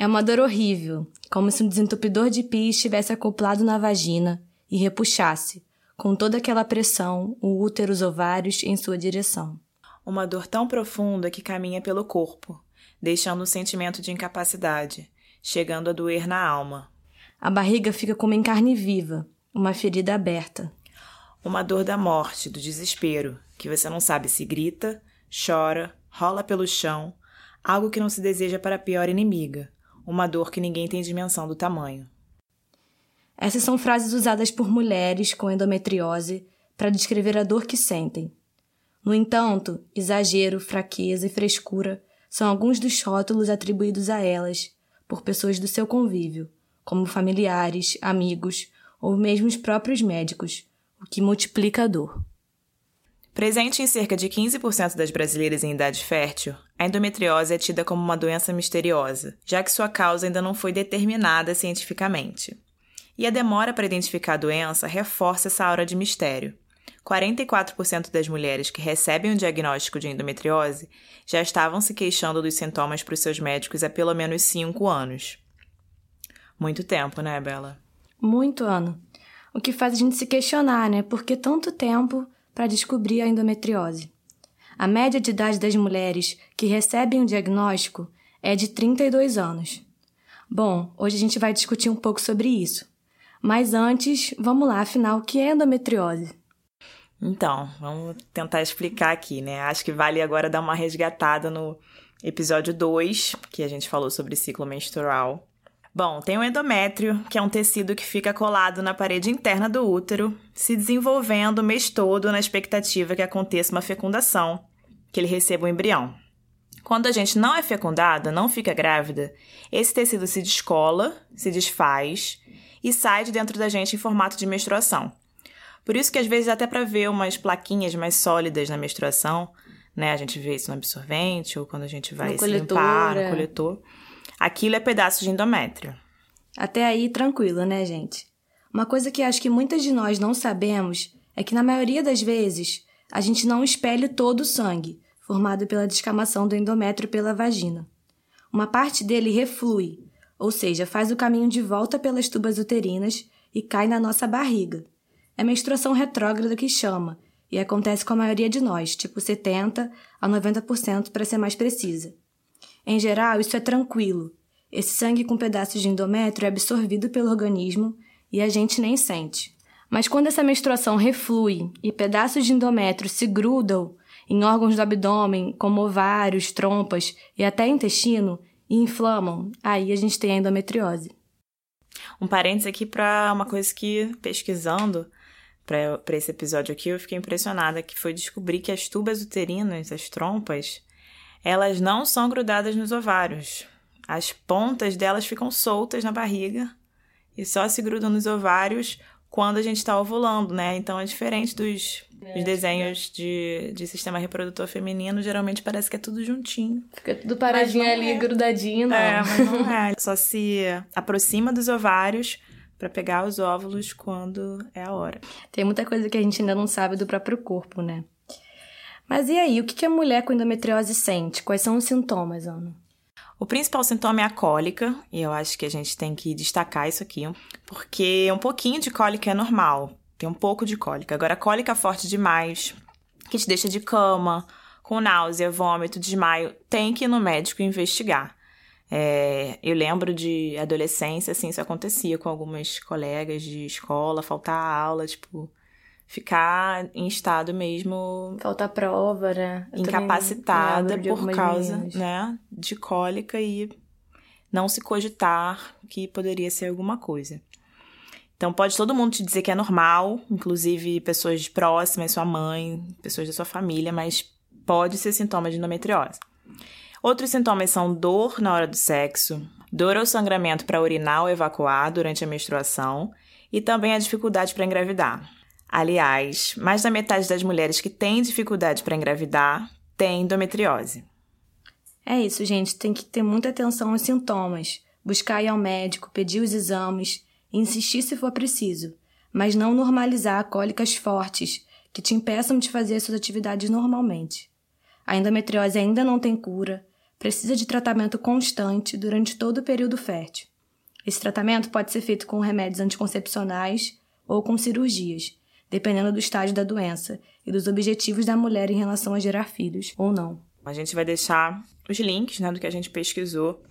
É uma dor horrível, como se um desentupidor de pia estivesse acoplado na vagina e repuxasse, com toda aquela pressão, o útero os ovários em sua direção. Uma dor tão profunda que caminha pelo corpo, deixando um sentimento de incapacidade, chegando a doer na alma. A barriga fica como em carne viva, uma ferida aberta. Uma dor da morte, do desespero, que você não sabe se grita, chora, rola pelo chão, algo que não se deseja para a pior inimiga, uma dor que ninguém tem dimensão do tamanho. Essas são frases usadas por mulheres com endometriose para descrever a dor que sentem. No entanto, exagero, fraqueza e frescura são alguns dos rótulos atribuídos a elas por pessoas do seu convívio, como familiares, amigos ou mesmo os próprios médicos, o que multiplica a dor. Presente em cerca de 15% das brasileiras em idade fértil, a endometriose é tida como uma doença misteriosa, já que sua causa ainda não foi determinada cientificamente. E a demora para identificar a doença reforça essa aura de mistério. 44% das mulheres que recebem o diagnóstico de endometriose já estavam se queixando dos sintomas para os seus médicos há pelo menos 5 anos. Muito tempo, né, Bela? Muito ano. O que faz a gente se questionar, né? Por que tanto tempo para descobrir a endometriose? A média de idade das mulheres que recebem o diagnóstico é de 32 anos. Bom, hoje a gente vai discutir um pouco sobre isso. Mas antes, vamos lá, afinal, o que é endometriose? Então, vamos tentar explicar aqui, né? Acho que vale agora dar uma resgatada no episódio 2, que a gente falou sobre ciclo menstrual. Bom, tem o endométrio, que é um tecido que fica colado na parede interna do útero, se desenvolvendo o mês todo na expectativa que aconteça uma fecundação, que ele receba o um embrião. Quando a gente não é fecundada, não fica grávida, esse tecido se descola, se desfaz e sai de dentro da gente em formato de menstruação. Por isso que às vezes até para ver umas plaquinhas mais sólidas na menstruação, né? A gente vê isso no absorvente ou quando a gente vai no se limpar no é. coletor. Aquilo é pedaço de endométrio. Até aí tranquilo, né, gente? Uma coisa que acho que muitas de nós não sabemos é que na maioria das vezes a gente não expele todo o sangue, formado pela descamação do endométrio pela vagina. Uma parte dele reflui, ou seja, faz o caminho de volta pelas tubas uterinas e cai na nossa barriga. É menstruação retrógrada que chama, e acontece com a maioria de nós, tipo 70 a 90% para ser mais precisa. Em geral, isso é tranquilo. Esse sangue com pedaços de endométrio é absorvido pelo organismo e a gente nem sente. Mas quando essa menstruação reflui e pedaços de endométrio se grudam em órgãos do abdômen, como ovários, trompas e até intestino, e inflamam, aí a gente tem a endometriose. Um parênteses aqui para uma coisa que, pesquisando para esse episódio aqui, eu fiquei impressionada, que foi descobrir que as tubas uterinas, as trompas, elas não são grudadas nos ovários. As pontas delas ficam soltas na barriga e só se grudam nos ovários quando a gente está ovulando, né? Então é diferente dos, é, dos desenhos de, de sistema reprodutor feminino, geralmente parece que é tudo juntinho. Fica tudo paradinho ali, é. grudadinho, não. É, mas não é. Só se aproxima dos ovários para pegar os óvulos quando é a hora. Tem muita coisa que a gente ainda não sabe do próprio corpo, né? Mas e aí, o que a mulher com endometriose sente? Quais são os sintomas, Ana? O principal sintoma é a cólica, e eu acho que a gente tem que destacar isso aqui, porque um pouquinho de cólica é normal, tem um pouco de cólica. Agora, cólica forte demais, que te deixa de cama, com náusea, vômito, desmaio, tem que ir no médico investigar. É, eu lembro de adolescência, assim, isso acontecia com algumas colegas de escola, faltar aula, tipo, ficar em estado mesmo. Falta prova, né? Eu incapacitada por causa, meninas. né, de cólica e não se cogitar que poderia ser alguma coisa. Então pode todo mundo te dizer que é normal, inclusive pessoas próximas, sua mãe, pessoas da sua família, mas pode ser sintoma de endometriose. Outros sintomas são dor na hora do sexo, dor ou sangramento para urinar ou evacuar durante a menstruação e também a dificuldade para engravidar. Aliás, mais da metade das mulheres que têm dificuldade para engravidar tem endometriose. É isso, gente. Tem que ter muita atenção aos sintomas, buscar ir ao médico, pedir os exames, insistir se for preciso, mas não normalizar cólicas fortes que te impeçam de fazer suas atividades normalmente. A endometriose ainda não tem cura, precisa de tratamento constante durante todo o período fértil. Esse tratamento pode ser feito com remédios anticoncepcionais ou com cirurgias, dependendo do estágio da doença e dos objetivos da mulher em relação a gerar filhos ou não. A gente vai deixar os links né, do que a gente pesquisou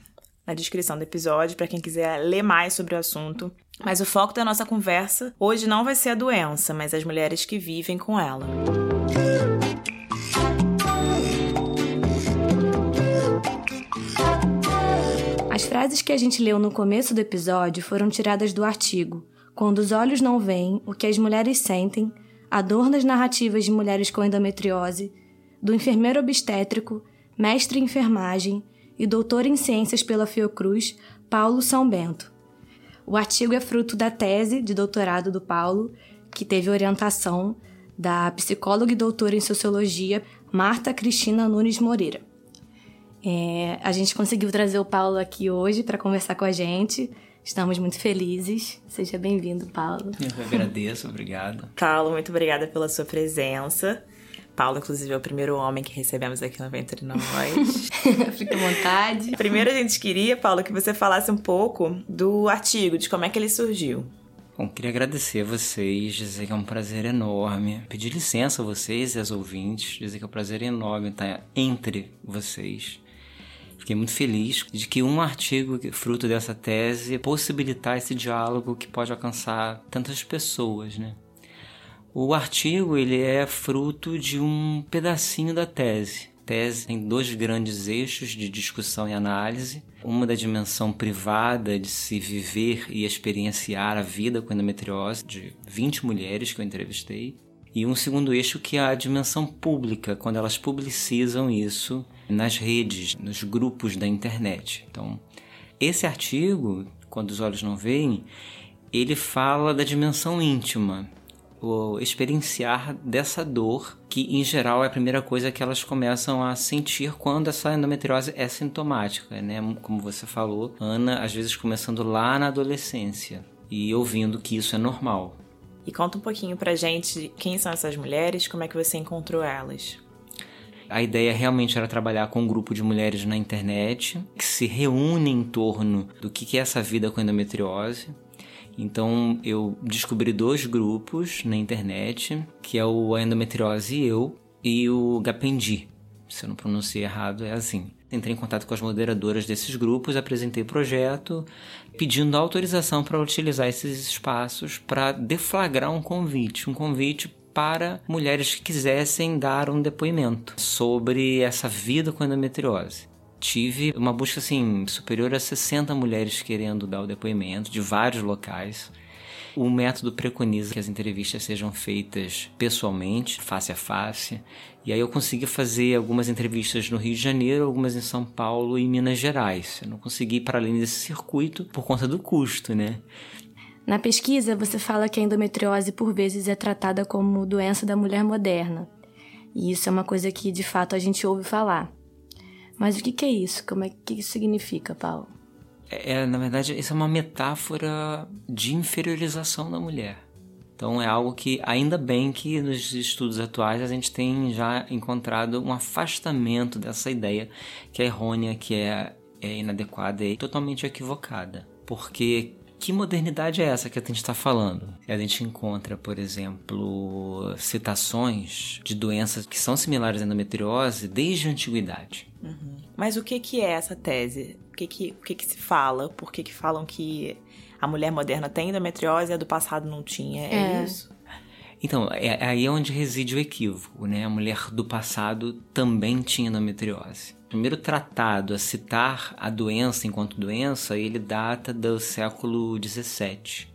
na descrição do episódio para quem quiser ler mais sobre o assunto. Mas o foco da nossa conversa hoje não vai ser a doença, mas as mulheres que vivem com ela. As frases que a gente leu no começo do episódio foram tiradas do artigo Quando os olhos não veem, o que as mulheres sentem, a dor nas narrativas de mulheres com endometriose, do enfermeiro obstétrico, mestre em enfermagem e doutor em ciências pela Fiocruz, Paulo São Bento. O artigo é fruto da tese de doutorado do Paulo, que teve orientação da psicóloga e doutora em sociologia Marta Cristina Nunes Moreira. É, a gente conseguiu trazer o Paulo aqui hoje para conversar com a gente. Estamos muito felizes. Seja bem-vindo, Paulo. Eu agradeço, obrigado. Paulo, muito obrigada pela sua presença. Paulo, inclusive, é o primeiro homem que recebemos aqui no Ventre Nós. Fica à vontade. Primeiro, a gente queria, Paulo, que você falasse um pouco do artigo, de como é que ele surgiu. Bom, queria agradecer a vocês, dizer que é um prazer enorme. Pedir licença a vocês e aos ouvintes, dizer que é um prazer enorme estar entre vocês. Fiquei muito feliz de que um artigo fruto dessa tese possibilitar esse diálogo que pode alcançar tantas pessoas, né? O artigo ele é fruto de um pedacinho da tese. A tese tem dois grandes eixos de discussão e análise. Uma da dimensão privada de se viver e experienciar a vida com endometriose, de 20 mulheres que eu entrevistei. E um segundo eixo que é a dimensão pública, quando elas publicizam isso nas redes, nos grupos da internet. Então, esse artigo, quando os olhos não veem, ele fala da dimensão íntima, o experienciar dessa dor, que em geral é a primeira coisa que elas começam a sentir quando essa endometriose é sintomática, né? Como você falou, Ana, às vezes começando lá na adolescência e ouvindo que isso é normal. E conta um pouquinho pra gente quem são essas mulheres, como é que você encontrou elas. A ideia realmente era trabalhar com um grupo de mulheres na internet que se reúnem em torno do que é essa vida com endometriose então eu descobri dois grupos na internet, que é o Endometriose e Eu e o Gapendi. Se eu não pronunciei errado, é assim. Entrei em contato com as moderadoras desses grupos, apresentei o projeto, pedindo autorização para utilizar esses espaços para deflagrar um convite, um convite para mulheres que quisessem dar um depoimento sobre essa vida com endometriose tive uma busca assim superior a 60 mulheres querendo dar o depoimento de vários locais. O método preconiza que as entrevistas sejam feitas pessoalmente, face a face. E aí eu consegui fazer algumas entrevistas no Rio de Janeiro, algumas em São Paulo e Minas Gerais. Eu não consegui ir para além desse circuito por conta do custo, né? Na pesquisa, você fala que a endometriose por vezes é tratada como doença da mulher moderna. E isso é uma coisa que de fato a gente ouve falar. Mas o que, é isso? Como é que isso significa, Paulo? É, é, na verdade, isso é uma metáfora de inferiorização da mulher. Então é algo que, ainda bem que nos estudos atuais a gente tem já encontrado um afastamento dessa ideia que é errônea, que é, é inadequada e totalmente equivocada. Porque que modernidade é essa que a gente está falando? A gente encontra, por exemplo, citações de doenças que são similares à endometriose desde a antiguidade. Uhum. Mas o que, que é essa tese? O que, que, o que, que se fala? Por que, que falam que a mulher moderna tem endometriose e a do passado não tinha? É, é. isso? Então, é, aí é onde reside o equívoco, né? A mulher do passado também tinha endometriose primeiro tratado a citar a doença enquanto doença, ele data do século XVII.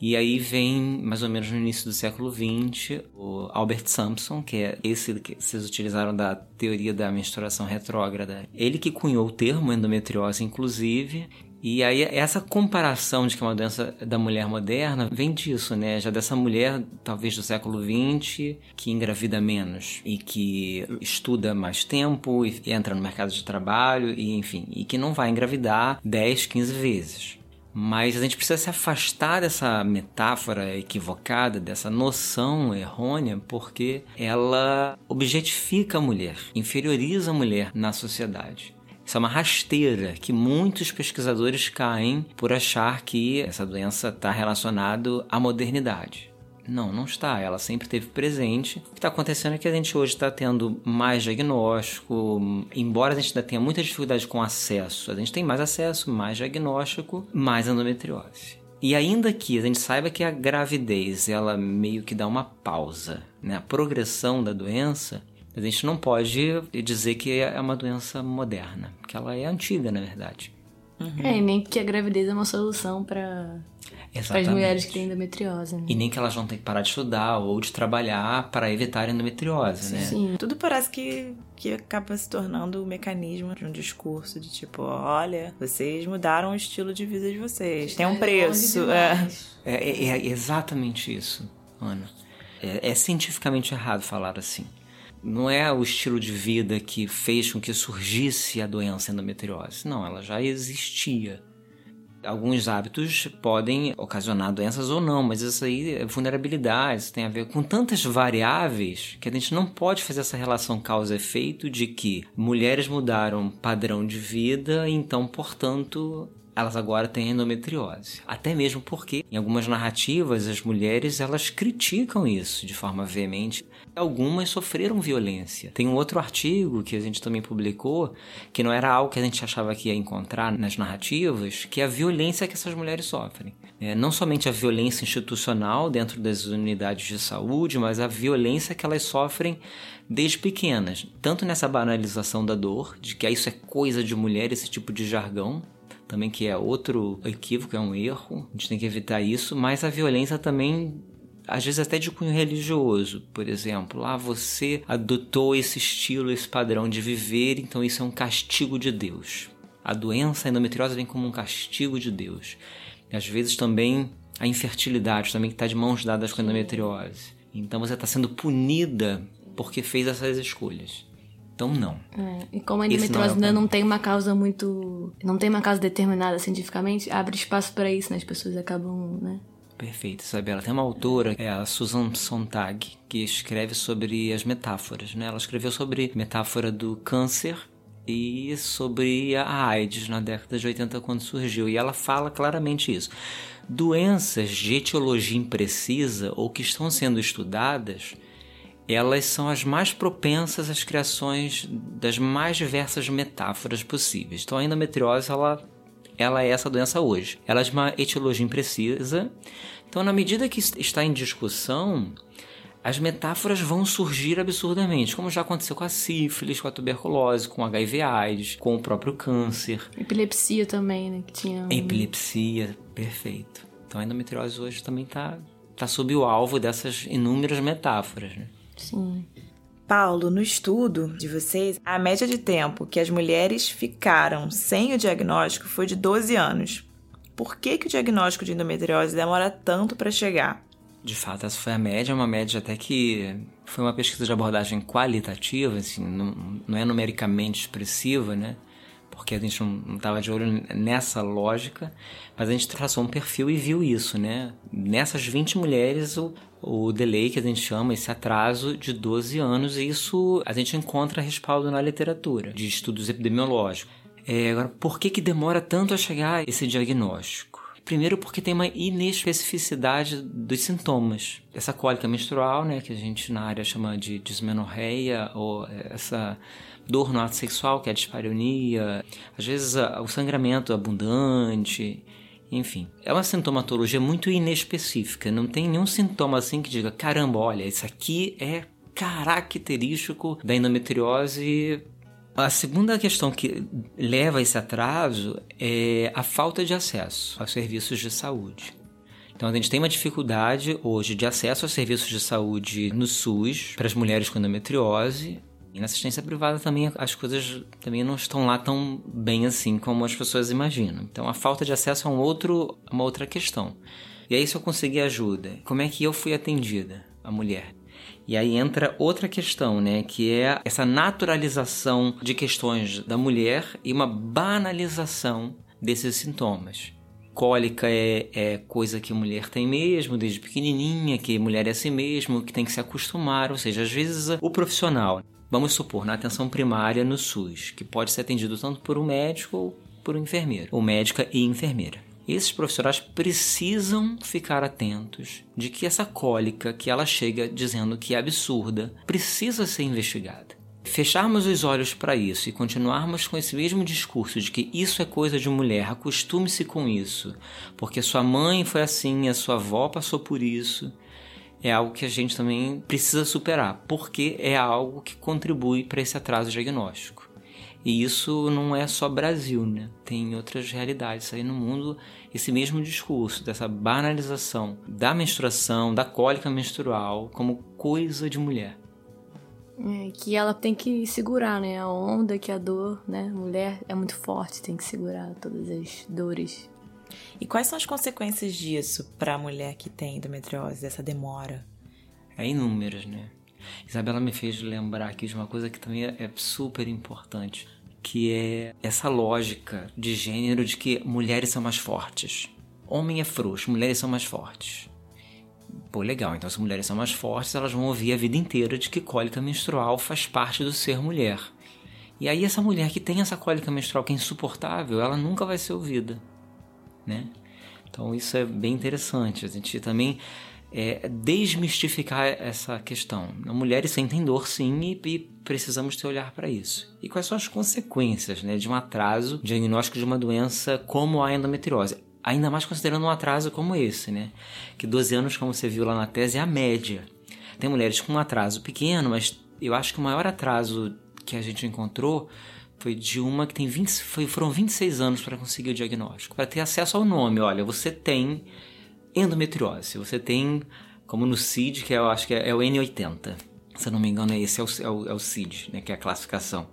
E aí vem, mais ou menos no início do século XX, o Albert Sampson, que é esse que vocês utilizaram da teoria da menstruação retrógrada. Ele que cunhou o termo endometriose, inclusive, e aí essa comparação de que é uma doença da mulher moderna vem disso, né? Já dessa mulher, talvez do século XX, que engravida menos e que estuda mais tempo e entra no mercado de trabalho e enfim, e que não vai engravidar 10, 15 vezes. Mas a gente precisa se afastar dessa metáfora equivocada, dessa noção errônea, porque ela objetifica a mulher, inferioriza a mulher na sociedade Isso é uma rasteira que muitos pesquisadores caem por achar que essa doença está relacionada à modernidade. Não, não está. Ela sempre esteve presente. O que está acontecendo é que a gente hoje está tendo mais diagnóstico, embora a gente ainda tenha muita dificuldade com acesso, a gente tem mais acesso, mais diagnóstico, mais endometriose. E ainda que a gente saiba que a gravidez ela meio que dá uma pausa, né? A progressão da doença, a gente não pode dizer que é uma doença moderna, porque ela é antiga, na verdade. Uhum. É, e nem que a gravidez é uma solução para as mulheres que têm endometriose. Né? E nem que elas vão ter que parar de estudar ou de trabalhar para evitar a endometriose, Sim. né? Sim. Tudo parece que, que acaba se tornando o um mecanismo de um discurso de tipo, olha, vocês mudaram o estilo de vida de vocês, tem um preço. É. É, é, é exatamente isso, Ana. É, é cientificamente errado falar assim não é o estilo de vida que fez com que surgisse a doença endometriose. Não, ela já existia. Alguns hábitos podem ocasionar doenças ou não, mas isso aí é vulnerabilidade, tem a ver com tantas variáveis que a gente não pode fazer essa relação causa-efeito de que mulheres mudaram padrão de vida, então, portanto, elas agora têm endometriose. Até mesmo porque, em algumas narrativas, as mulheres elas criticam isso de forma veemente. Algumas sofreram violência. Tem um outro artigo que a gente também publicou, que não era algo que a gente achava que ia encontrar nas narrativas, que é a violência que essas mulheres sofrem. É, não somente a violência institucional dentro das unidades de saúde, mas a violência que elas sofrem desde pequenas. Tanto nessa banalização da dor, de que isso é coisa de mulher, esse tipo de jargão, também que é outro equívoco, é um erro, a gente tem que evitar isso, mas a violência também às vezes até de cunho religioso, por exemplo, ah, você adotou esse estilo, esse padrão de viver, então isso é um castigo de Deus. A doença endometriose vem como um castigo de Deus. E às vezes também a infertilidade, também que está de mãos dadas com a endometriose. Então você está sendo punida porque fez essas escolhas. Então, não. É, e como a endometriose é ainda não tem uma causa muito. não tem uma causa determinada cientificamente, abre espaço para isso, né? As pessoas acabam, né? Perfeito, Isabela. Tem uma autora, é a Susan Sontag, que escreve sobre as metáforas, né? Ela escreveu sobre metáfora do câncer e sobre a AIDS na década de 80 quando surgiu. E ela fala claramente isso. Doenças de etiologia imprecisa ou que estão sendo estudadas elas são as mais propensas às criações das mais diversas metáforas possíveis. Então a endometriose ela, ela é essa doença hoje. Ela é de uma etiologia imprecisa. Então na medida que está em discussão, as metáforas vão surgir absurdamente, como já aconteceu com a sífilis, com a tuberculose, com o HIV/AIDS, com o próprio câncer. Epilepsia também, né? Que tinha um... Epilepsia, perfeito. Então a endometriose hoje também está tá sob o alvo dessas inúmeras metáforas, né? Sim. Paulo, no estudo de vocês, a média de tempo que as mulheres ficaram sem o diagnóstico foi de 12 anos. Por que, que o diagnóstico de endometriose demora tanto para chegar? De fato, essa foi a média, uma média até que foi uma pesquisa de abordagem qualitativa, assim, não, não é numericamente expressiva, né? Porque a gente não estava de olho nessa lógica, mas a gente traçou um perfil e viu isso, né? Nessas 20 mulheres, o, o delay que a gente chama, esse atraso de 12 anos, e isso a gente encontra respaldo na literatura de estudos epidemiológicos. É, agora, por que, que demora tanto a chegar esse diagnóstico? Primeiro porque tem uma inespecificidade dos sintomas. Essa cólica menstrual, né, que a gente na área chama de dismenorreia, ou essa dor no ato sexual, que é a dispareunia, às vezes o sangramento abundante, enfim, é uma sintomatologia muito inespecífica. Não tem nenhum sintoma assim que diga: caramba, olha, isso aqui é característico da endometriose. A segunda questão que leva a esse atraso é a falta de acesso aos serviços de saúde. Então a gente tem uma dificuldade hoje de acesso aos serviços de saúde no SUS para as mulheres com endometriose e na assistência privada também as coisas também não estão lá tão bem assim como as pessoas imaginam. Então a falta de acesso é um outro, uma outra questão. E aí se eu conseguir ajuda, como é que eu fui atendida, a mulher? E aí entra outra questão, né, que é essa naturalização de questões da mulher e uma banalização desses sintomas. Cólica é, é coisa que mulher tem mesmo, desde pequenininha, que mulher é assim mesmo, que tem que se acostumar. Ou seja, às vezes o profissional vamos supor, na atenção primária no SUS, que pode ser atendido tanto por um médico ou por um enfermeiro, ou médica e enfermeira. Esses profissionais precisam ficar atentos de que essa cólica que ela chega dizendo que é absurda precisa ser investigada. Fecharmos os olhos para isso e continuarmos com esse mesmo discurso de que isso é coisa de mulher, acostume-se com isso, porque sua mãe foi assim, a sua avó passou por isso, é algo que a gente também precisa superar, porque é algo que contribui para esse atraso diagnóstico. E isso não é só Brasil, né? Tem outras realidades aí no mundo. Esse mesmo discurso dessa banalização da menstruação, da cólica menstrual como coisa de mulher. É, que ela tem que segurar, né? A onda, que a dor, né? Mulher é muito forte, tem que segurar todas as dores. E quais são as consequências disso para a mulher que tem endometriose, dessa demora? É inúmeras, né? Isabela me fez lembrar aqui de uma coisa que também é super importante, que é essa lógica de gênero de que mulheres são mais fortes. Homem é frouxo, mulheres são mais fortes. Pô, legal. Então, se mulheres são mais fortes, elas vão ouvir a vida inteira de que cólica menstrual faz parte do ser mulher. E aí, essa mulher que tem essa cólica menstrual que é insuportável, ela nunca vai ser ouvida, né? Então, isso é bem interessante. A gente também é, desmistificar essa questão. Mulheres sentem dor, sim, e, e precisamos ter olhar para isso. E quais são as consequências né, de um atraso diagnóstico de uma doença como a endometriose? Ainda mais considerando um atraso como esse, né? Que 12 anos, como você viu lá na tese, é a média. Tem mulheres com um atraso pequeno, mas eu acho que o maior atraso que a gente encontrou foi de uma que tem 20, foi, foram 26 anos para conseguir o diagnóstico, para ter acesso ao nome. Olha, você tem endometriose, você tem, como no CID, que é, eu acho que é, é o N80. Se eu não me engano, esse é o, é o, é o CID, né, que é a classificação.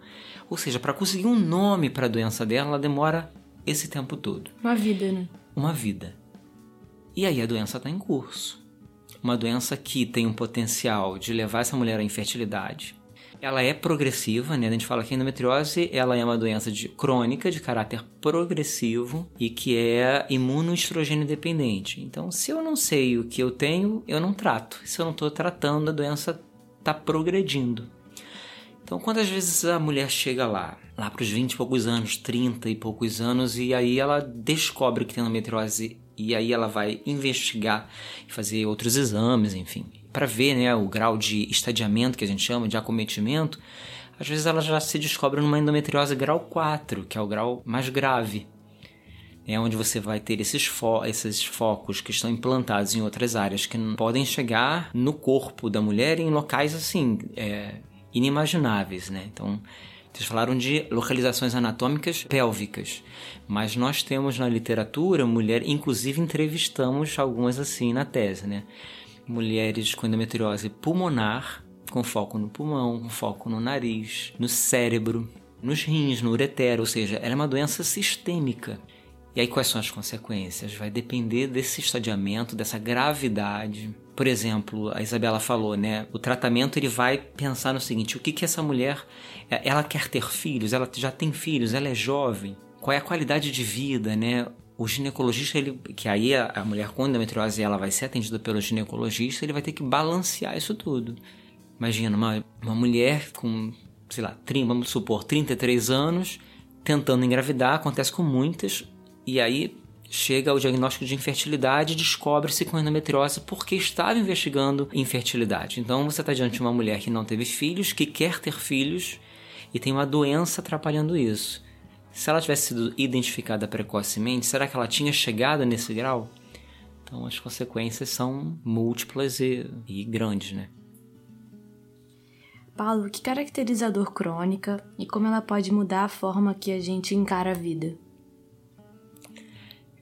Ou seja, para conseguir um nome para a doença dela, ela demora esse tempo todo. Uma vida, né? Uma vida. E aí a doença está em curso. Uma doença que tem um potencial de levar essa mulher à infertilidade. Ela é progressiva, né? A gente fala que a endometriose ela é uma doença de, crônica de caráter progressivo e que é imunoestrogênio dependente. Então, se eu não sei o que eu tenho, eu não trato. Se eu não estou tratando, a doença está progredindo. Então, quantas vezes a mulher chega lá, lá para os 20 e poucos anos, 30 e poucos anos, e aí ela descobre que tem endometriose e aí ela vai investigar e fazer outros exames, enfim, para ver né, o grau de estadiamento que a gente chama, de acometimento. Às vezes ela já se descobre numa endometriose grau 4, que é o grau mais grave. É onde você vai ter esses, fo esses focos que estão implantados em outras áreas que podem chegar no corpo da mulher em locais assim é, inimagináveis, né? Então, vocês falaram de localizações anatômicas pélvicas, mas nós temos na literatura mulher, inclusive entrevistamos algumas assim na tese, né? Mulheres com endometriose pulmonar, com foco no pulmão, com foco no nariz, no cérebro, nos rins, no ureter, ou seja, ela é uma doença sistêmica. E aí quais são as consequências? Vai depender desse estadiamento, dessa gravidade, por exemplo, a Isabela falou, né? O tratamento ele vai pensar no seguinte: o que que essa mulher, ela quer ter filhos? Ela já tem filhos? Ela é jovem? Qual é a qualidade de vida, né? O ginecologista, ele, que aí a, a mulher com endometriose ela vai ser atendida pelo ginecologista, ele vai ter que balancear isso tudo. Imagina uma, uma mulher com, sei lá, 30, vamos supor, 33 anos, tentando engravidar, acontece com muitas, e aí chega ao diagnóstico de infertilidade e descobre-se com endometriose porque estava investigando infertilidade. Então você está diante de uma mulher que não teve filhos, que quer ter filhos e tem uma doença atrapalhando isso. Se ela tivesse sido identificada precocemente, será que ela tinha chegado nesse grau? Então as consequências são múltiplas e, e grandes, né? Paulo, que caracteriza a dor crônica e como ela pode mudar a forma que a gente encara a vida?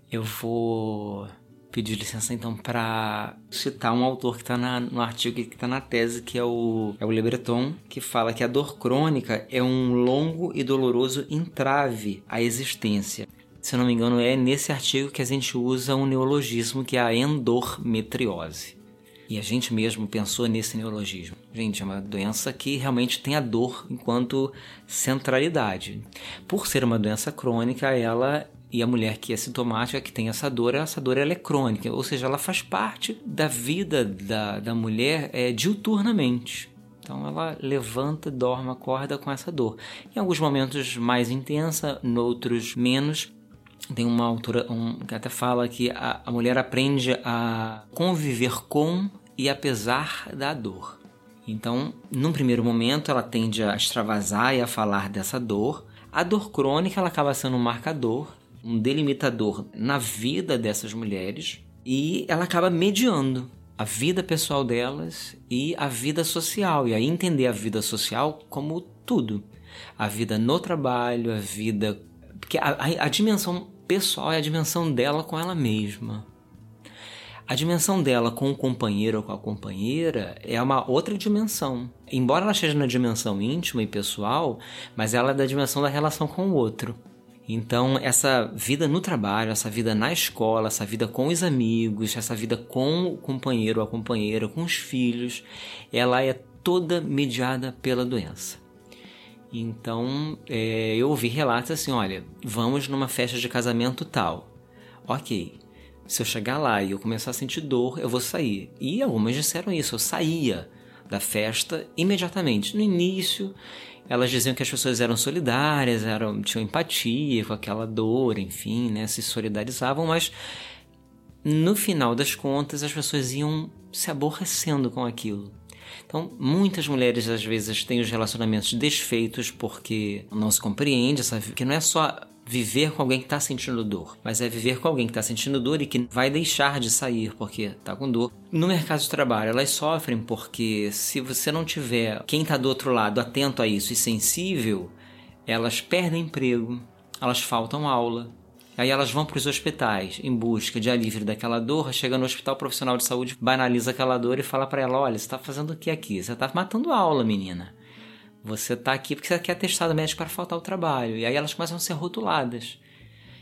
Eu vou pedir licença então para citar um autor que está no artigo que está na tese, que é o, é o Le que fala que a dor crônica é um longo e doloroso entrave à existência. Se eu não me engano, é nesse artigo que a gente usa um neologismo que é a endormetriose. E a gente mesmo pensou nesse neologismo. Gente, é uma doença que realmente tem a dor enquanto centralidade. Por ser uma doença crônica, ela e a mulher que é sintomática, que tem essa dor, essa dor ela é crônica, ou seja, ela faz parte da vida da, da mulher é, diuturnamente. Então ela levanta, dorme, acorda com essa dor. Em alguns momentos mais intensa, noutros menos. Tem uma autora um, que até fala que a, a mulher aprende a conviver com e apesar da dor. Então, num primeiro momento, ela tende a extravasar e a falar dessa dor. A dor crônica ela acaba sendo um marcador, um delimitador na vida dessas mulheres e ela acaba mediando a vida pessoal delas e a vida social. E aí entender a vida social como tudo. A vida no trabalho, a vida. Porque a, a, a dimensão pessoal é a dimensão dela com ela mesma. A dimensão dela com o companheiro ou com a companheira é uma outra dimensão. Embora ela esteja na dimensão íntima e pessoal, mas ela é da dimensão da relação com o outro. Então, essa vida no trabalho, essa vida na escola, essa vida com os amigos, essa vida com o companheiro ou a companheira, com os filhos, ela é toda mediada pela doença. Então, é, eu ouvi relatos assim: olha, vamos numa festa de casamento tal. Ok, se eu chegar lá e eu começar a sentir dor, eu vou sair. E algumas disseram isso, eu saía da festa imediatamente. No início, elas diziam que as pessoas eram solidárias, eram, tinham empatia com aquela dor, enfim, né, se solidarizavam, mas no final das contas as pessoas iam se aborrecendo com aquilo. Então, muitas mulheres às vezes têm os relacionamentos desfeitos porque não se compreende, sabe? Que não é só viver com alguém que está sentindo dor, mas é viver com alguém que está sentindo dor e que vai deixar de sair porque está com dor. No mercado de trabalho, elas sofrem porque se você não tiver quem está do outro lado atento a isso e sensível, elas perdem emprego, elas faltam aula. Aí elas vão para os hospitais em busca de alívio daquela dor, chega no hospital profissional de saúde, banaliza aquela dor e fala para ela: olha, você está fazendo o que aqui? Você está matando aula, menina. Você está aqui porque você quer atestado médico para faltar o trabalho. E aí elas começam a ser rotuladas.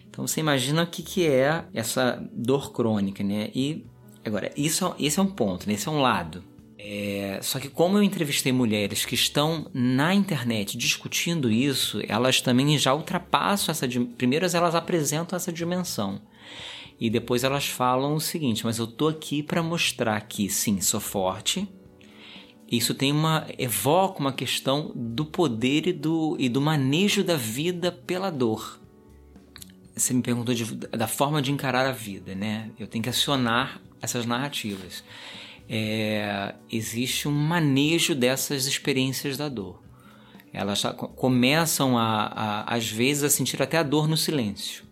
Então você imagina o que, que é essa dor crônica, né? E agora, isso, esse é um ponto, né? esse é um lado. É, só que como eu entrevistei mulheres que estão na internet discutindo isso, elas também já ultrapassam essa. Primeiro elas apresentam essa dimensão. E depois elas falam o seguinte: mas eu tô aqui para mostrar que sim, sou forte, isso tem uma evoca uma questão do poder e do, e do manejo da vida pela dor. Você me perguntou de, da forma de encarar a vida, né? Eu tenho que acionar essas narrativas. É, existe um manejo dessas experiências da dor. Elas começam a, a, às vezes, a sentir até a dor no silêncio.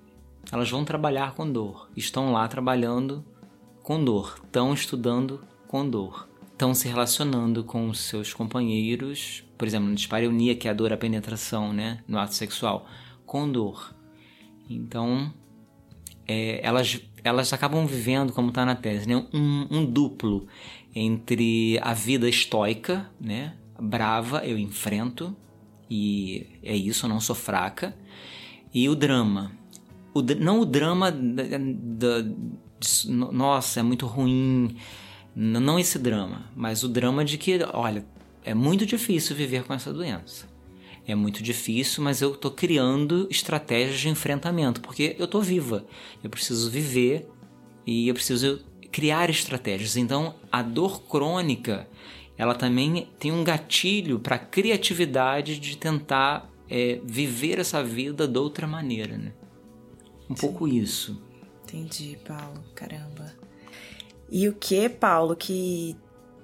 Elas vão trabalhar com dor, estão lá trabalhando com dor, estão estudando com dor estão se relacionando com os seus companheiros, por exemplo, na dispareunia, que é a dor à penetração, né, no ato sexual, com dor. Então, é, elas, elas acabam vivendo, como está na tese, né, um, um duplo entre a vida estoica, né, brava, eu enfrento, e é isso, eu não sou fraca, e o drama. O, não o drama da, da, de, nossa, é muito ruim, não esse drama, mas o drama de que, olha, é muito difícil viver com essa doença. É muito difícil, mas eu estou criando estratégias de enfrentamento, porque eu estou viva. Eu preciso viver e eu preciso criar estratégias. Então, a dor crônica, ela também tem um gatilho para a criatividade de tentar é, viver essa vida de outra maneira, né? Um Sim. pouco isso. Entendi, Paulo. Caramba. E o que, Paulo, que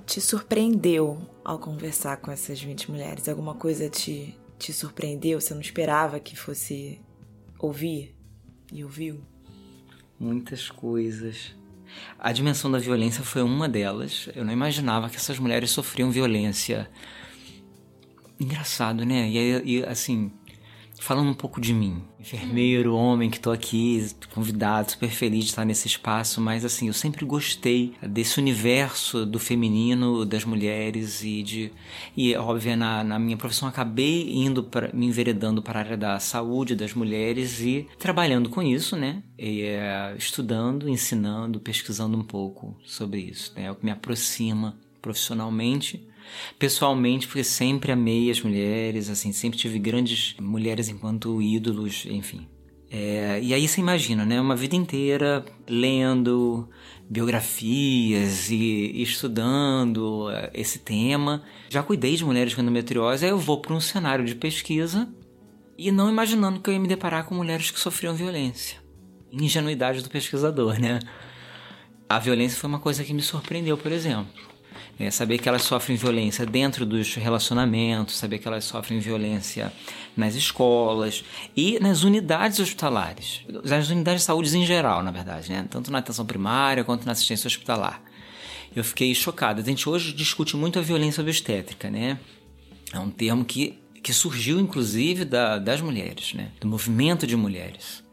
te surpreendeu ao conversar com essas 20 mulheres? Alguma coisa te, te surpreendeu? Você não esperava que fosse ouvir e ouviu? Muitas coisas. A dimensão da violência foi uma delas. Eu não imaginava que essas mulheres sofriam violência. Engraçado, né? E, e assim, falando um pouco de mim. Enfermeiro, homem que tô aqui, convidado, super feliz de estar nesse espaço, mas assim, eu sempre gostei desse universo do feminino, das mulheres e de. E óbvio, na, na minha profissão acabei indo para me enveredando para a área da saúde das mulheres e trabalhando com isso, né? E, é, estudando, ensinando, pesquisando um pouco sobre isso. Né? É o que me aproxima profissionalmente Pessoalmente, porque sempre amei as mulheres, assim, sempre tive grandes mulheres enquanto ídolos, enfim. É, e aí você imagina, né? Uma vida inteira lendo, biografias e estudando eh, esse tema. Já cuidei de mulheres com endometriose, aí eu vou para um cenário de pesquisa e não imaginando que eu ia me deparar com mulheres que sofriam violência. Ingenuidade do pesquisador, né? A violência foi uma coisa que me surpreendeu, por exemplo. É saber que elas sofrem violência dentro dos relacionamentos, saber que elas sofrem violência nas escolas e nas unidades hospitalares, nas unidades de saúde em geral, na verdade, né? tanto na atenção primária quanto na assistência hospitalar. Eu fiquei chocado. A gente hoje discute muito a violência obstétrica, né? É um termo que, que surgiu, inclusive, da, das mulheres, né? Do movimento de mulheres.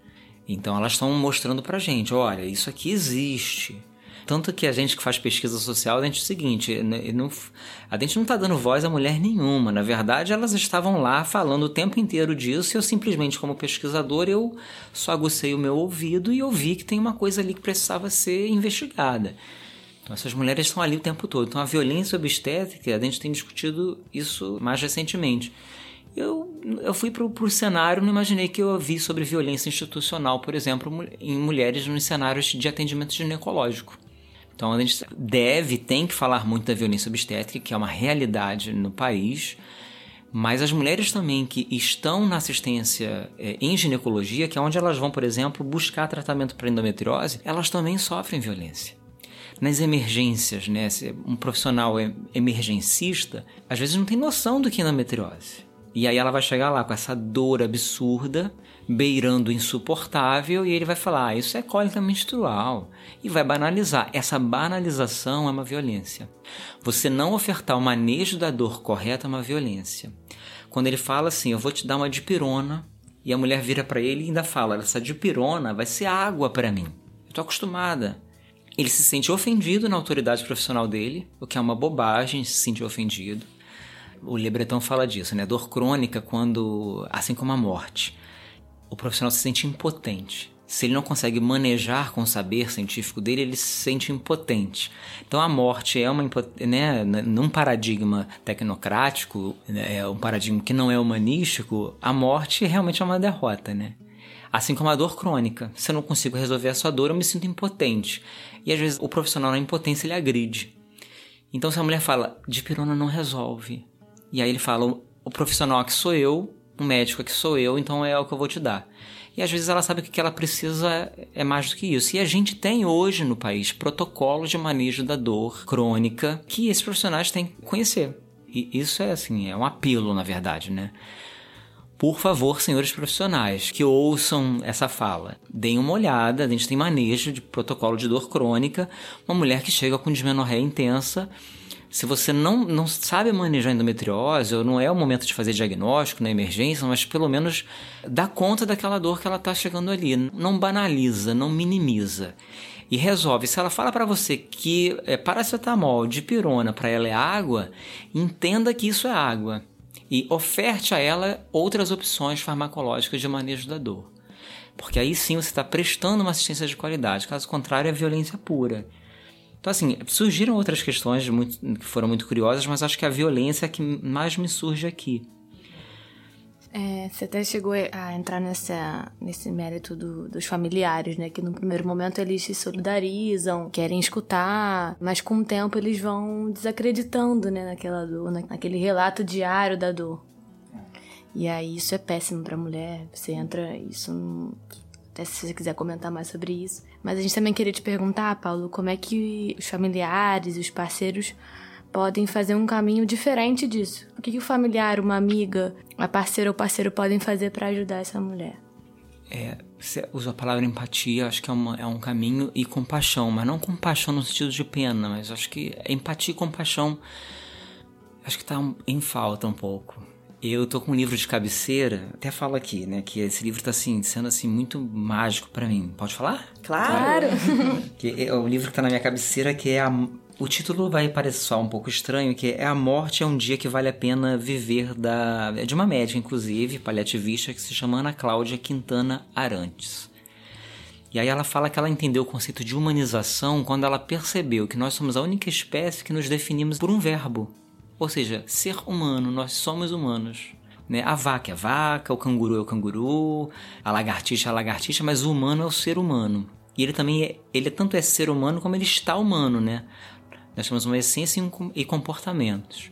Então elas estão mostrando pra gente, olha, isso aqui existe. Tanto que a gente que faz pesquisa social, a gente é o seguinte, não, a gente não está dando voz a mulher nenhuma. Na verdade, elas estavam lá falando o tempo inteiro disso e eu simplesmente, como pesquisador, eu só agucei o meu ouvido e eu vi que tem uma coisa ali que precisava ser investigada. Então, essas mulheres estão ali o tempo todo. Então, a violência obstétrica, a gente tem discutido isso mais recentemente. Eu, eu fui para o cenário, não imaginei que eu ouvi sobre violência institucional, por exemplo, em mulheres nos cenários de atendimento ginecológico. Então a gente deve, tem que falar muito da violência obstétrica, que é uma realidade no país, mas as mulheres também que estão na assistência é, em ginecologia, que é onde elas vão, por exemplo, buscar tratamento para endometriose, elas também sofrem violência. Nas emergências, né, um profissional emergencista, às vezes não tem noção do que é endometriose. E aí ela vai chegar lá com essa dor absurda, beirando insuportável, e ele vai falar: ah, isso é cólica menstrual. E vai banalizar. Essa banalização é uma violência. Você não ofertar o manejo da dor correta é uma violência. Quando ele fala assim: eu vou te dar uma dipirona, e a mulher vira para ele e ainda fala: essa dipirona vai ser água para mim. Eu tô acostumada. Ele se sente ofendido na autoridade profissional dele, o que é uma bobagem se sentir ofendido. O Le Breton fala disso, né? Dor crônica quando, assim como a morte, o profissional se sente impotente. Se ele não consegue manejar com o saber científico dele, ele se sente impotente. Então a morte é uma né, num paradigma tecnocrático, né, é um paradigma que não é humanístico, a morte realmente é uma derrota, né? Assim como a dor crônica. Se eu não consigo resolver a sua dor, eu me sinto impotente. E às vezes o profissional na impotência ele agride. Então se a mulher fala, dipirona não resolve. E aí ele fala, o profissional aqui sou eu, o médico aqui sou eu, então é o que eu vou te dar. E às vezes ela sabe que o que ela precisa é mais do que isso. E a gente tem hoje no país protocolos de manejo da dor crônica que esses profissionais têm que conhecer. E isso é assim, é um apelo, na verdade, né? Por favor, senhores profissionais, que ouçam essa fala, deem uma olhada. A gente tem manejo de protocolo de dor crônica. Uma mulher que chega com dismenorreia intensa se você não, não sabe manejar endometriose, ou não é o momento de fazer diagnóstico na emergência, mas pelo menos dá conta daquela dor que ela está chegando ali. Não banaliza, não minimiza. E resolve. Se ela fala para você que é paracetamol, dipirona, para ela é água, entenda que isso é água. E oferte a ela outras opções farmacológicas de manejo da dor. Porque aí sim você está prestando uma assistência de qualidade. Caso contrário, é violência pura. Então, assim, surgiram outras questões muito, que foram muito curiosas, mas acho que a violência é que mais me surge aqui. É, você até chegou a entrar nessa, nesse mérito do, dos familiares, né? Que no primeiro momento eles se solidarizam, querem escutar, mas com o tempo eles vão desacreditando, né? Naquela dor, naquele relato diário da dor. E aí isso é péssimo pra mulher. Você entra, isso. Até se você quiser comentar mais sobre isso. Mas a gente também queria te perguntar, Paulo, como é que os familiares, os parceiros podem fazer um caminho diferente disso? O que, que o familiar, uma amiga, a parceira ou parceiro podem fazer para ajudar essa mulher? É, você usa a palavra empatia, acho que é, uma, é um caminho, e compaixão, mas não compaixão no sentido de pena, mas acho que empatia e compaixão acho que está em falta um pouco. Eu tô com um livro de cabeceira, até falo aqui, né, que esse livro tá assim, sendo assim muito mágico para mim. Pode falar? Claro. claro. que é o livro que tá na minha cabeceira que é a o título vai parecer só um pouco estranho, que é A Morte é um Dia que Vale a Pena Viver, da, é de uma médica, inclusive, paliativista, que se chama Ana Cláudia Quintana Arantes. E aí ela fala que ela entendeu o conceito de humanização quando ela percebeu que nós somos a única espécie que nos definimos por um verbo. Ou seja, ser humano, nós somos humanos. Né? A vaca é a vaca, o canguru é o canguru, a lagartixa é a lagartixa, mas o humano é o ser humano. E ele também é, ele tanto é ser humano como ele está humano, né? Nós temos uma essência e comportamentos.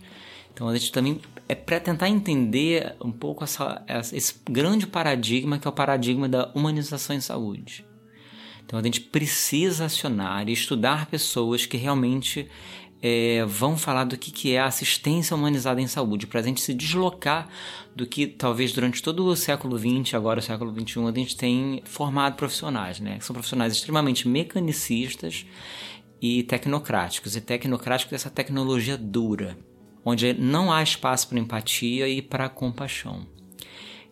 Então a gente também é para tentar entender um pouco essa, esse grande paradigma que é o paradigma da humanização em saúde. Então a gente precisa acionar e estudar pessoas que realmente é, vão falar do que, que é a assistência humanizada em saúde, para a gente se deslocar do que talvez durante todo o século XX, agora o século XXI, a gente tem formado profissionais, né? São profissionais extremamente mecanicistas e tecnocráticos, e tecnocráticos dessa tecnologia dura, onde não há espaço para empatia e para compaixão.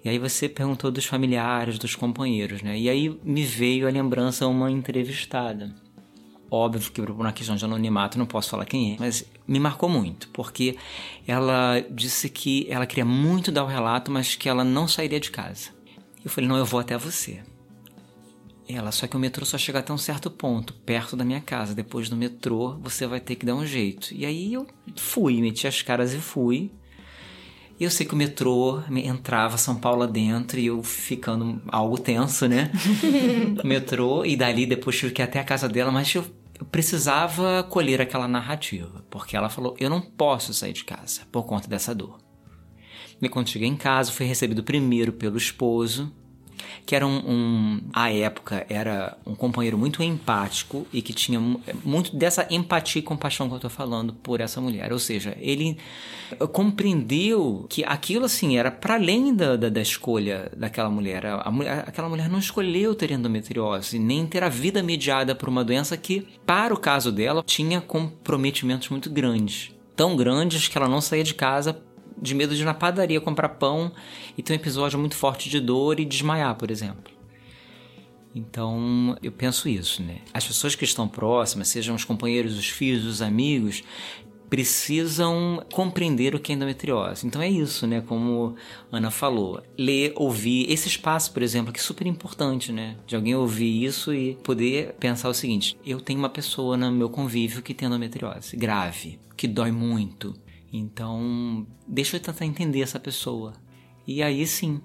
E aí você perguntou dos familiares, dos companheiros, né? E aí me veio a lembrança uma entrevistada Óbvio que por uma questão de anonimato não posso falar quem é, mas me marcou muito, porque ela disse que ela queria muito dar o relato, mas que ela não sairia de casa. Eu falei, não, eu vou até você. Ela, só que o metrô só chega até um certo ponto, perto da minha casa. Depois do metrô, você vai ter que dar um jeito. E aí eu fui, meti as caras e fui. E eu sei que o metrô entrava São Paulo dentro e eu ficando algo tenso, né? o metrô, e dali depois tive que ir até a casa dela, mas eu precisava colher aquela narrativa, porque ela falou: eu não posso sair de casa por conta dessa dor. E quando cheguei em casa, fui recebido primeiro pelo esposo, que era um, um, à época era um companheiro muito empático e que tinha muito dessa empatia e compaixão que eu estou falando por essa mulher. Ou seja, ele compreendeu que aquilo assim era para além da, da, da, escolha daquela mulher. A, mulher. Aquela mulher não escolheu ter endometriose, nem ter a vida mediada por uma doença que, para o caso dela, tinha comprometimentos muito grandes. Tão grandes que ela não saía de casa de medo de ir na padaria comprar pão e ter um episódio muito forte de dor e desmaiar, por exemplo. Então, eu penso isso, né? As pessoas que estão próximas, sejam os companheiros, os filhos, os amigos, precisam compreender o que é endometriose. Então é isso, né? Como Ana falou, ler, ouvir esse espaço, por exemplo, que é super importante, né? De alguém ouvir isso e poder pensar o seguinte: eu tenho uma pessoa no meu convívio que tem endometriose grave, que dói muito, então, deixa eu tentar entender essa pessoa. E aí sim,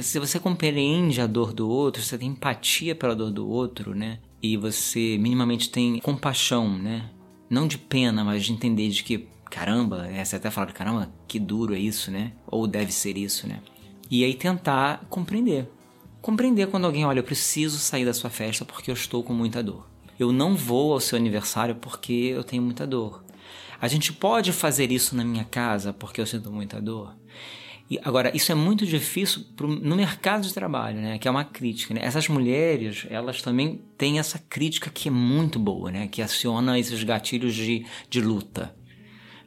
se você compreende a dor do outro, você tem empatia pela dor do outro, né? E você minimamente tem compaixão, né? Não de pena, mas de entender de que, caramba, é, você até fala, caramba, que duro é isso, né? Ou deve ser isso, né? E aí tentar compreender. Compreender quando alguém, olha, eu preciso sair da sua festa porque eu estou com muita dor. Eu não vou ao seu aniversário porque eu tenho muita dor. A gente pode fazer isso na minha casa porque eu sinto muita dor. E, agora, isso é muito difícil pro, no mercado de trabalho, né? Que é uma crítica. Né? Essas mulheres, elas também têm essa crítica que é muito boa, né? Que aciona esses gatilhos de, de luta.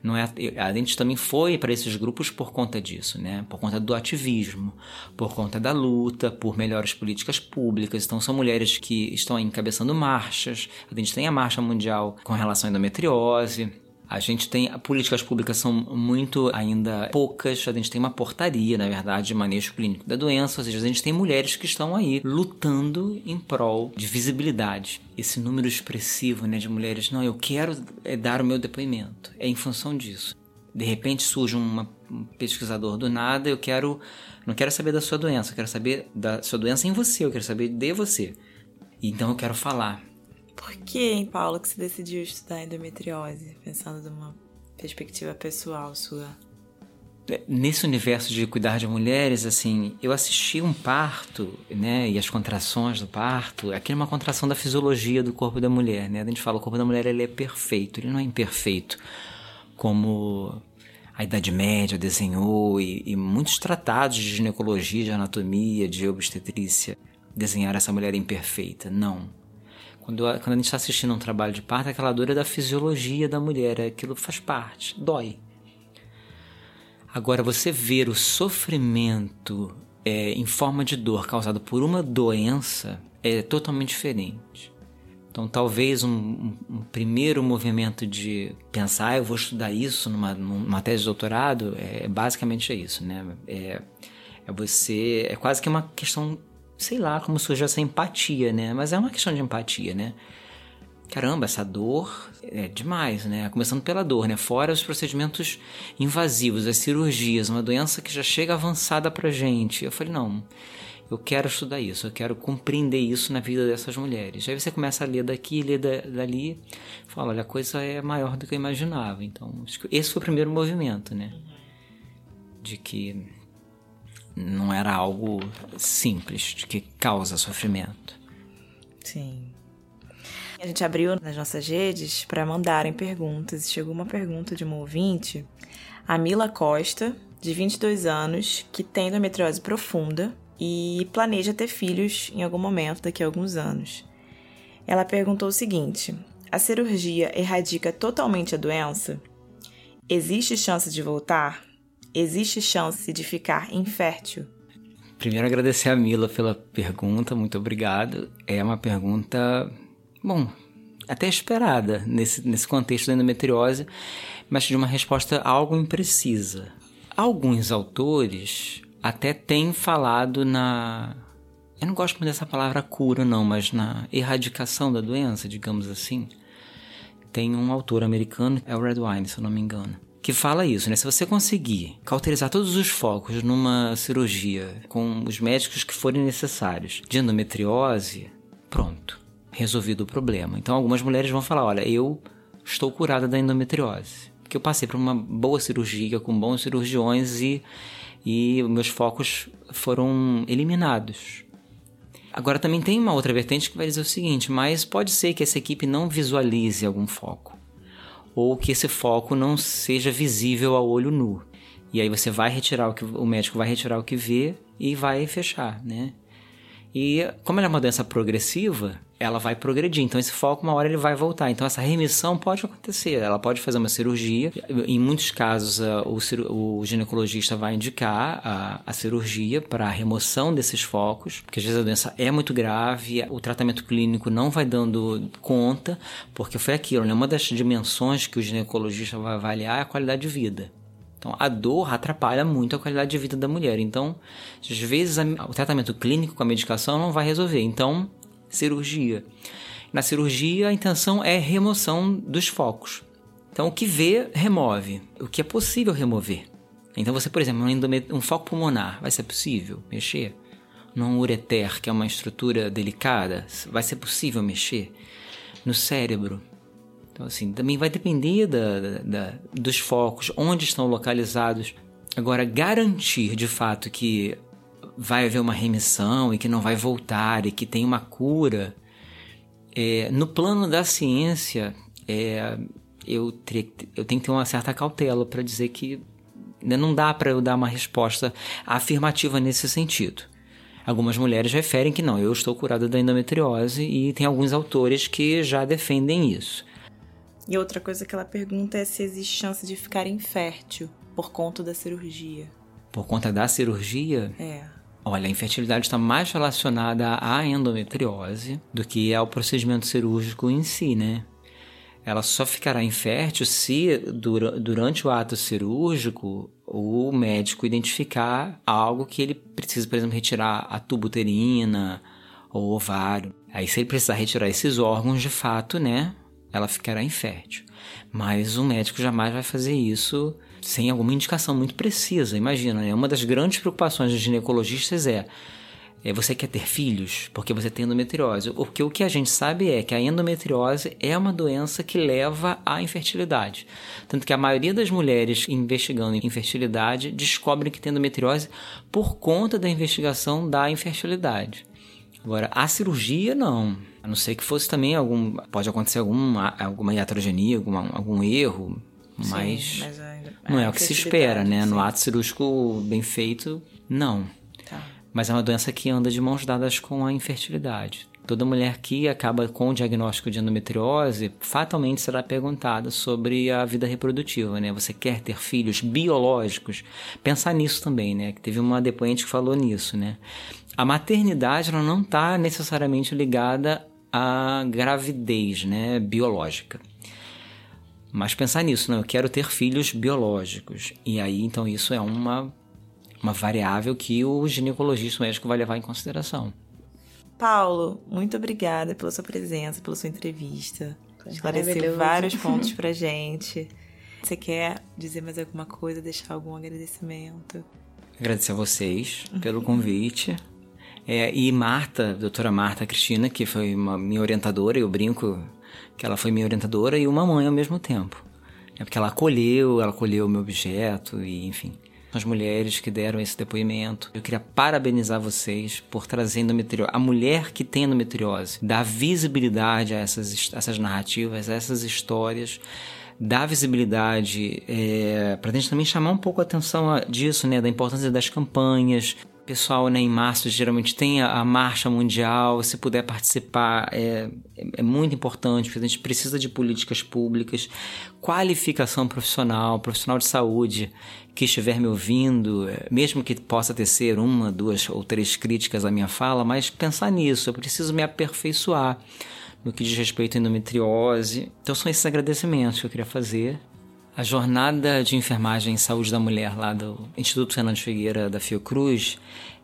Não é, a gente também foi para esses grupos por conta disso, né? Por conta do ativismo, por conta da luta, por melhores políticas públicas. Então são mulheres que estão encabeçando marchas. A gente tem a marcha mundial com relação à endometriose. A gente tem políticas públicas são muito ainda poucas. A gente tem uma portaria, na verdade, de manejo clínico da doença. Ou seja, a gente tem mulheres que estão aí lutando em prol de visibilidade. Esse número expressivo, né, de mulheres, não, eu quero é, dar o meu depoimento. É em função disso. De repente surge uma, um pesquisador do nada, eu quero não quero saber da sua doença, eu quero saber da sua doença em você, eu quero saber de você. Então eu quero falar. Por que, hein, Paula, que você decidiu estudar endometriose, pensando numa perspectiva pessoal sua? É, nesse universo de cuidar de mulheres, assim, eu assisti um parto, né, e as contrações do parto, aquilo é uma contração da fisiologia do corpo da mulher, né? A gente fala, o corpo da mulher ele é perfeito, ele não é imperfeito, como a Idade Média desenhou e, e muitos tratados de ginecologia, de anatomia, de obstetrícia desenharam essa mulher imperfeita. Não. Quando, quando a gente está assistindo um trabalho de parto, aquela dor é da fisiologia da mulher, aquilo faz parte, dói. Agora, você ver o sofrimento é, em forma de dor causado por uma doença é totalmente diferente. Então, talvez um, um, um, primeiro movimento de pensar, ah, eu vou estudar isso numa, numa tese de doutorado, é, basicamente é isso, né? É, é você, é quase que uma questão sei lá como surge essa empatia, né? Mas é uma questão de empatia, né? Caramba, essa dor é demais, né? Começando pela dor, né? Fora os procedimentos invasivos, as cirurgias, uma doença que já chega avançada pra gente. Eu falei, não, eu quero estudar isso, eu quero compreender isso na vida dessas mulheres. Aí você começa a ler daqui, ler da, dali, fala, olha, a coisa é maior do que eu imaginava. Então, esse foi o primeiro movimento, né? De que não era algo simples, de que causa sofrimento. Sim. A gente abriu nas nossas redes para mandarem perguntas. Chegou uma pergunta de uma ouvinte, a Mila Costa, de 22 anos, que tem endometriose profunda e planeja ter filhos em algum momento daqui a alguns anos. Ela perguntou o seguinte: a cirurgia erradica totalmente a doença? Existe chance de voltar? Existe chance de ficar infértil? Primeiro agradecer a Mila pela pergunta, muito obrigado. É uma pergunta, bom, até esperada nesse, nesse contexto da endometriose, mas de uma resposta algo imprecisa. Alguns autores até têm falado na. Eu não gosto muito dessa palavra cura, não, mas na erradicação da doença, digamos assim. Tem um autor americano, é o Redwine, se eu não me engano, que fala isso, né? Se você conseguir cauterizar todos os focos numa cirurgia com os médicos que forem necessários de endometriose, pronto, resolvido o problema. Então algumas mulheres vão falar: olha, eu estou curada da endometriose que eu passei por uma boa cirurgia com bons cirurgiões e, e meus focos foram eliminados. Agora também tem uma outra vertente que vai dizer o seguinte, mas pode ser que essa equipe não visualize algum foco ou que esse foco não seja visível ao olho nu. E aí você vai retirar o que o médico vai retirar o que vê e vai fechar, né? E como ela é uma doença progressiva, ela vai progredir. Então esse foco uma hora ele vai voltar. Então essa remissão pode acontecer. Ela pode fazer uma cirurgia. Em muitos casos o, o ginecologista vai indicar a, a cirurgia para a remoção desses focos, porque às vezes a doença é muito grave, o tratamento clínico não vai dando conta, porque foi aquilo. Né? Uma das dimensões que o ginecologista vai avaliar é a qualidade de vida. Então, a dor atrapalha muito a qualidade de vida da mulher. Então, às vezes, a, o tratamento clínico com a medicação não vai resolver. Então, cirurgia. Na cirurgia, a intenção é remoção dos focos. Então, o que vê, remove. O que é possível remover. Então, você, por exemplo, um, foco pulmonar, vai ser possível mexer? Num ureter, que é uma estrutura delicada, vai ser possível mexer? No cérebro, então, assim, também vai depender da, da, dos focos, onde estão localizados. Agora, garantir de fato que vai haver uma remissão e que não vai voltar e que tem uma cura, é, no plano da ciência, é, eu, eu tenho que ter uma certa cautela para dizer que não dá para eu dar uma resposta afirmativa nesse sentido. Algumas mulheres referem que não, eu estou curada da endometriose e tem alguns autores que já defendem isso. E outra coisa que ela pergunta é se existe chance de ficar infértil por conta da cirurgia. Por conta da cirurgia? É. Olha, a infertilidade está mais relacionada à endometriose do que ao procedimento cirúrgico em si, né? Ela só ficará infértil se, durante o ato cirúrgico, o médico identificar algo que ele precisa, por exemplo, retirar a tuba uterina ou ovário. Aí, se ele precisar retirar esses órgãos, de fato, né? ela ficará infértil. Mas o médico jamais vai fazer isso sem alguma indicação muito precisa. Imagina, né? uma das grandes preocupações dos ginecologistas é, é você quer ter filhos porque você tem endometriose. Porque o que a gente sabe é que a endometriose é uma doença que leva à infertilidade. Tanto que a maioria das mulheres investigando infertilidade descobrem que tem endometriose por conta da investigação da infertilidade. Agora, a cirurgia não. A não ser que fosse também algum. Pode acontecer algum, alguma iatrogenia, algum, algum erro, mas, sim, mas não é, é o que se espera, né? Sim. No ato cirúrgico bem feito, não. Tá. Mas é uma doença que anda de mãos dadas com a infertilidade. Toda mulher que acaba com o diagnóstico de endometriose fatalmente será perguntada sobre a vida reprodutiva, né? Você quer ter filhos biológicos? Pensar nisso também, né? Que teve uma depoente que falou nisso, né? A maternidade ela não está necessariamente ligada a gravidez né, biológica. Mas pensar nisso, né? eu quero ter filhos biológicos. E aí, então, isso é uma, uma variável que o ginecologista médico vai levar em consideração. Paulo, muito obrigada pela sua presença, pela sua entrevista. Esclareceu vários pontos pra gente. Você quer dizer mais alguma coisa, deixar algum agradecimento? Agradecer a vocês pelo convite. É, e Marta, doutora Marta Cristina, que foi uma minha orientadora, eu brinco que ela foi minha orientadora e uma mãe ao mesmo tempo. É porque ela acolheu, ela acolheu o meu objeto e enfim. As mulheres que deram esse depoimento. Eu queria parabenizar vocês por trazer endometriose. A mulher que tem endometriose dá visibilidade a essas, essas narrativas, a essas histórias dá visibilidade é, para a gente também chamar um pouco a atenção disso, né, da importância das campanhas, pessoal né, em março geralmente tem a, a, marcha mundial, se puder participar é, é muito importante, porque a gente precisa de políticas públicas, qualificação profissional, profissional de saúde que estiver me ouvindo, é, mesmo que possa tecer uma, duas ou três críticas à minha fala, mas pensar nisso, eu preciso me aperfeiçoar no que diz respeito à endometriose. Então são esses agradecimentos que eu queria fazer a jornada de enfermagem em saúde da mulher lá do Instituto Fernando Figueira da Fiocruz,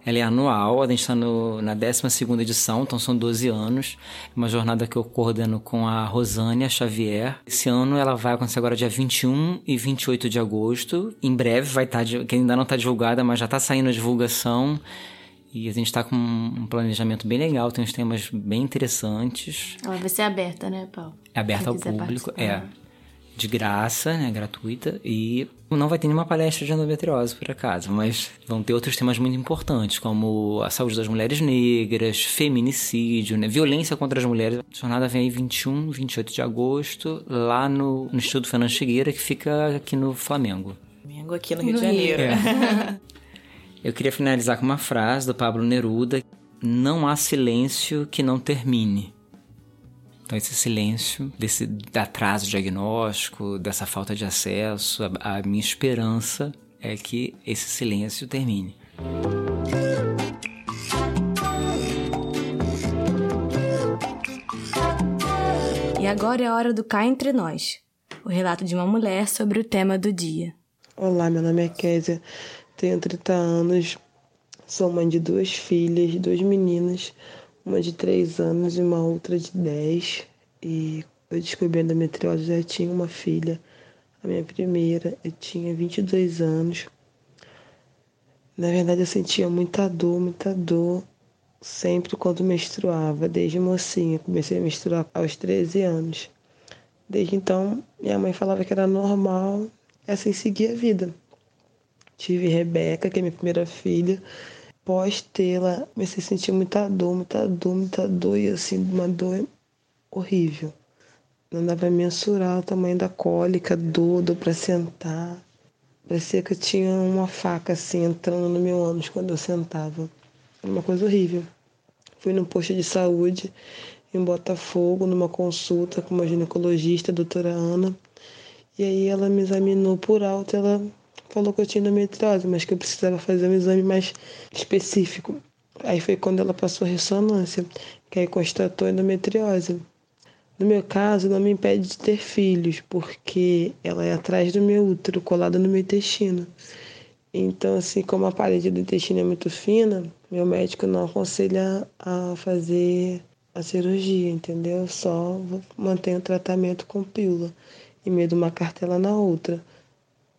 ela é anual, a gente está na 12 edição, então são 12 anos. É uma jornada que eu coordeno com a Rosânia Xavier. Esse ano ela vai acontecer agora dia 21 e 28 de agosto. Em breve vai estar, tá, que ainda não está divulgada, mas já está saindo a divulgação. E a gente está com um planejamento bem legal, tem uns temas bem interessantes. Ela vai ser aberta, né, Paulo? É aberta ao público, é de graça, né, gratuita, e não vai ter nenhuma palestra de endometriose, por acaso, mas vão ter outros temas muito importantes, como a saúde das mulheres negras, feminicídio, né, violência contra as mulheres. A jornada vem aí 21, 28 de agosto, lá no, no Instituto Fernando Figueira, que fica aqui no Flamengo. Flamengo aqui no Rio no de Janeiro. É. Eu queria finalizar com uma frase do Pablo Neruda: Não há silêncio que não termine. Então, esse silêncio, desse atraso diagnóstico, dessa falta de acesso, a, a minha esperança é que esse silêncio termine. E agora é a hora do Cá Entre Nós o relato de uma mulher sobre o tema do dia. Olá, meu nome é Késia, tenho 30 anos, sou mãe de duas filhas, duas meninas, uma de 3 anos e uma outra de 10. E eu descobri a endometriose, já tinha uma filha, a minha primeira, eu tinha 22 anos. Na verdade, eu sentia muita dor, muita dor, sempre quando menstruava, desde mocinha. Comecei a menstruar aos 13 anos. Desde então, minha mãe falava que era normal, assim seguia a vida. Tive Rebeca, que é minha primeira filha, após tê-la, comecei a sentir muita dor, muita dor, muita dor, e assim, uma dor horrível. Não dava pra mensurar o tamanho da cólica, dor, dor sentar. Parecia que eu tinha uma faca assim entrando no meu ânus quando eu sentava. Era uma coisa horrível. Fui no posto de saúde em Botafogo, numa consulta com uma ginecologista, a doutora Ana. E aí ela me examinou por alto, ela falou que eu tinha endometriose, mas que eu precisava fazer um exame mais específico. Aí foi quando ela passou a ressonância, que aí constatou endometriose. No meu caso, não me impede de ter filhos, porque ela é atrás do meu útero, colada no meu intestino. Então, assim, como a parede do intestino é muito fina, meu médico não aconselha a fazer a cirurgia, entendeu? Só mantenho o tratamento com pílula, em meio de uma cartela na outra.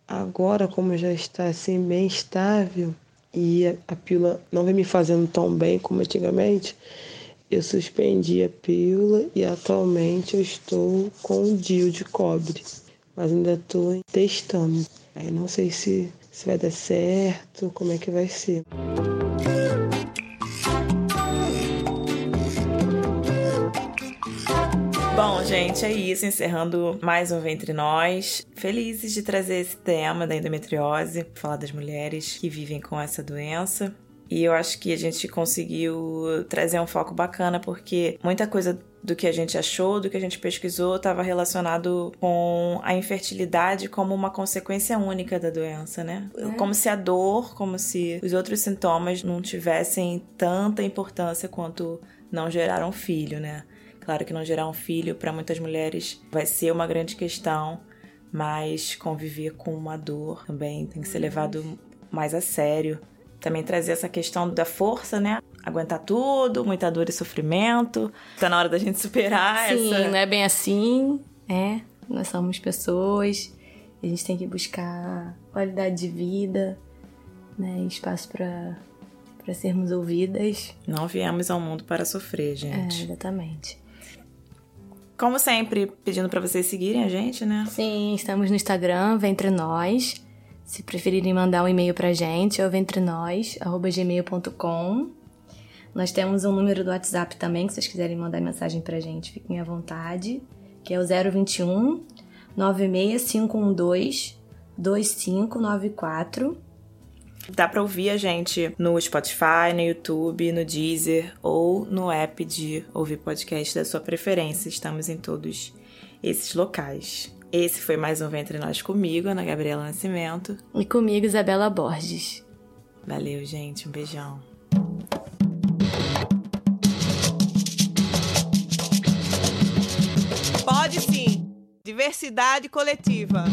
Agora, como já está assim bem estável e a, pílula não vem me fazendo tão bem como antigamente, eu suspendi a pílula e atualmente eu estou com o DIU de cobre, mas ainda estou testando. Aí não sei se, se vai dar certo, como é que vai ser. Bom, gente, é isso. Encerrando mais um Ventre Nós. Felizes de trazer esse tema da endometriose, falar das mulheres que vivem com essa doença. E eu acho que a gente conseguiu trazer um foco bacana, porque muita coisa do que a gente achou, do que a gente pesquisou, estava relacionado com a infertilidade como uma consequência única da doença, né? É. Como se a dor, como se os outros sintomas não tivessem tanta importância quanto não gerar um filho, né? Claro que não gerar um filho para muitas mulheres vai ser uma grande questão, mas conviver com uma dor também tem que ser levado mais a sério. Também trazer essa questão da força, né? Aguentar tudo, muita dor e sofrimento. Tá na hora da gente superar Sim, essa. não é bem assim, é. Nós somos pessoas, a gente tem que buscar qualidade de vida, né? Espaço para para sermos ouvidas. Não viemos ao mundo para sofrer, gente. É, exatamente. Como sempre, pedindo para vocês seguirem a gente, né? Sim, estamos no Instagram, Ventre Nós. Se preferirem mandar um e-mail pra gente, é o ventrenós@gmail.com. Nós temos um número do WhatsApp também, que vocês quiserem mandar mensagem pra gente, fiquem à vontade, que é o 021 96512 2594. Dá pra ouvir a gente no Spotify, no YouTube, no Deezer ou no app de ouvir podcast da sua preferência. Estamos em todos esses locais. Esse foi mais um Ventre Nós comigo, Ana Gabriela Nascimento. E comigo, Isabela Borges. Valeu, gente. Um beijão. Pode sim. Diversidade coletiva.